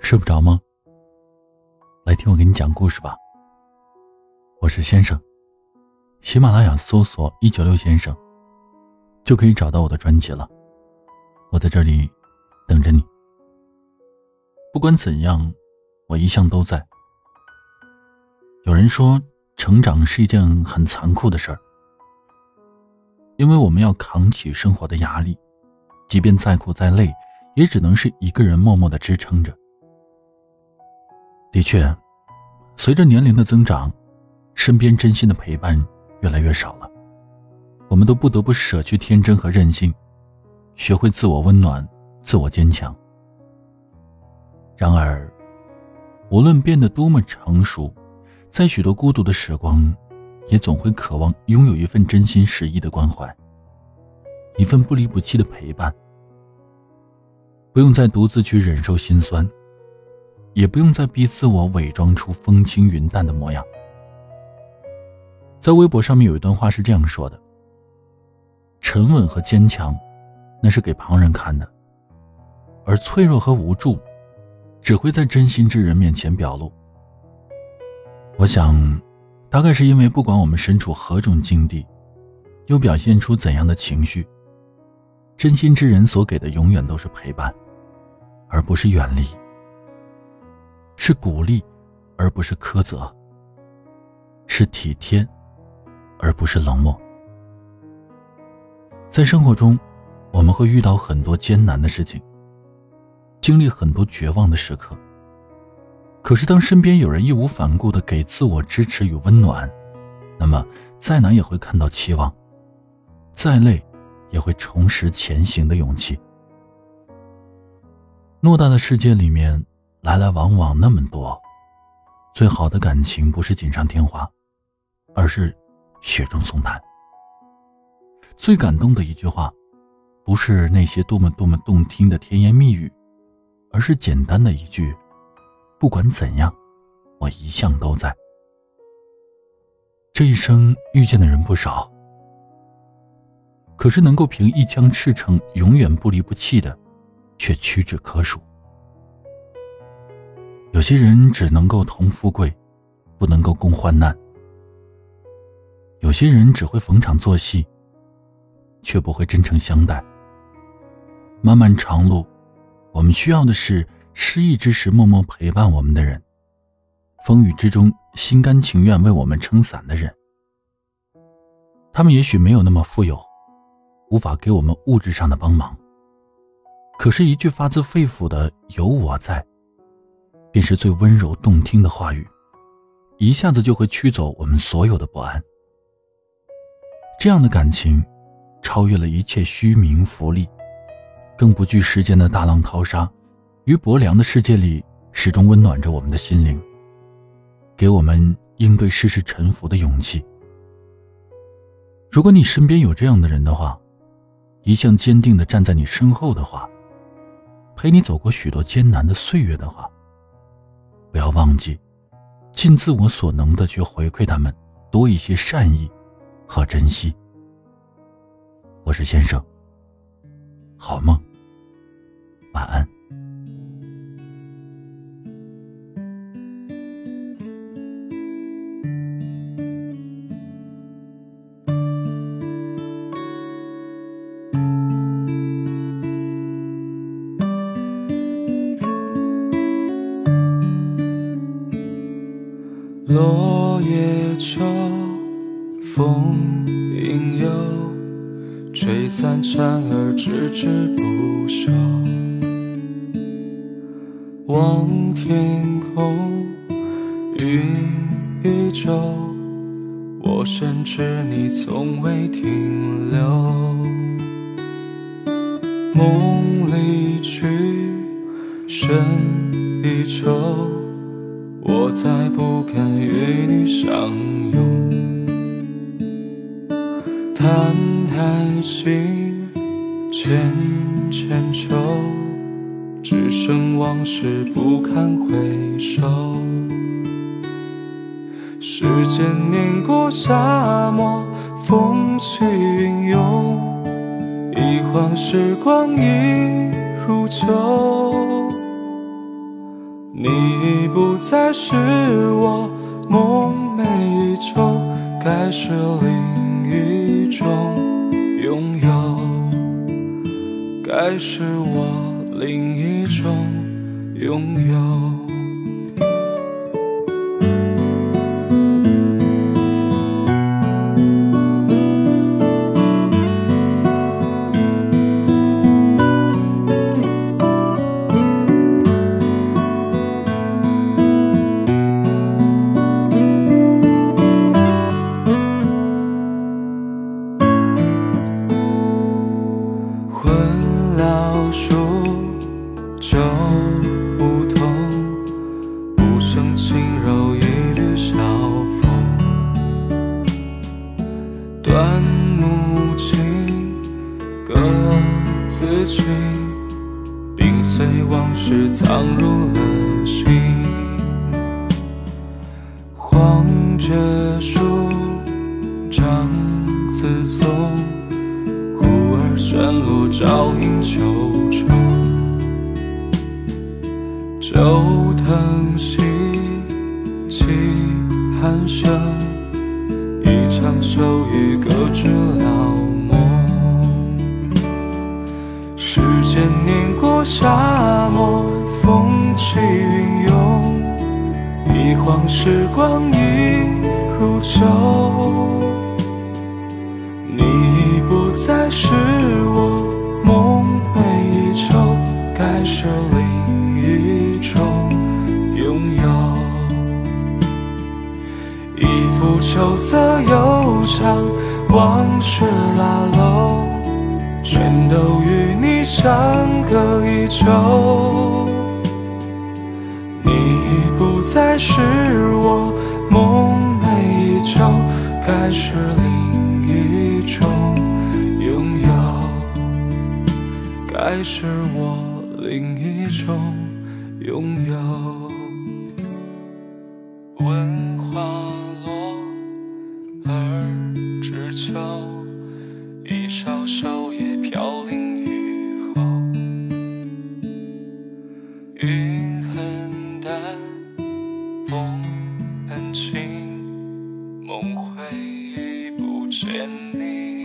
睡不着吗？来听我给你讲故事吧。我是先生，喜马拉雅搜索“一九六先生”，就可以找到我的专辑了。我在这里等着你。不管怎样，我一向都在。有人说，成长是一件很残酷的事儿，因为我们要扛起生活的压力，即便再苦再累，也只能是一个人默默的支撑着。的确，随着年龄的增长，身边真心的陪伴越来越少了。我们都不得不舍去天真和任性，学会自我温暖、自我坚强。然而，无论变得多么成熟，在许多孤独的时光，也总会渴望拥有一份真心实意的关怀，一份不离不弃的陪伴。不用再独自去忍受心酸。也不用再逼自我伪装出风轻云淡的模样。在微博上面有一段话是这样说的：“沉稳和坚强，那是给旁人看的；而脆弱和无助，只会在真心之人面前表露。”我想，大概是因为不管我们身处何种境地，又表现出怎样的情绪，真心之人所给的永远都是陪伴，而不是远离。是鼓励，而不是苛责；是体贴，而不是冷漠。在生活中，我们会遇到很多艰难的事情，经历很多绝望的时刻。可是，当身边有人义无反顾的给自我支持与温暖，那么再难也会看到期望，再累也会重拾前行的勇气。偌大的世界里面。来来往往那么多，最好的感情不是锦上添花，而是雪中送炭。最感动的一句话，不是那些多么多么动听的甜言蜜语，而是简单的一句：“不管怎样，我一向都在。”这一生遇见的人不少，可是能够凭一腔赤诚永远不离不弃的，却屈指可数。有些人只能够同富贵，不能够共患难；有些人只会逢场作戏，却不会真诚相待。漫漫长路，我们需要的是失意之时默默陪伴我们的人，风雨之中心甘情愿为我们撑伞的人。他们也许没有那么富有，无法给我们物质上的帮忙，可是，一句发自肺腑的“有我在”。便是最温柔动听的话语，一下子就会驱走我们所有的不安。这样的感情，超越了一切虚名浮利，更不惧世间的大浪淘沙，于薄凉的世界里，始终温暖着我们的心灵，给我们应对世事沉浮的勇气。如果你身边有这样的人的话，一向坚定的站在你身后的话，陪你走过许多艰难的岁月的话。不要忘记，尽自我所能的去回馈他们多一些善意和珍惜。我是先生，好梦，落叶秋，风影悠，吹散蝉儿吱吱不休。望天空，云依旧，我深知你从未停留。梦里去，深叹叹息，千千愁，只剩往事不堪回首。时间碾过沙漠，风起云涌，一晃时光已如旧。你已不再是我梦寐以求，该是另还是我另一种拥有。断木琴，各自去，冰碎往事藏入了心。黄桷树，长自松，忽而旋落，照影秋愁。旧藤兮，起寒声。一场秋雨时光已如旧。你已不再是我梦寐以求，该是另一种拥有。一幅秋色悠长，往事拉拢，全都与你相隔已久。再是我梦寐以求，该是另一种拥有，该是我另一种拥有。问花落而知。秋，一稍稍叶飘零不见你。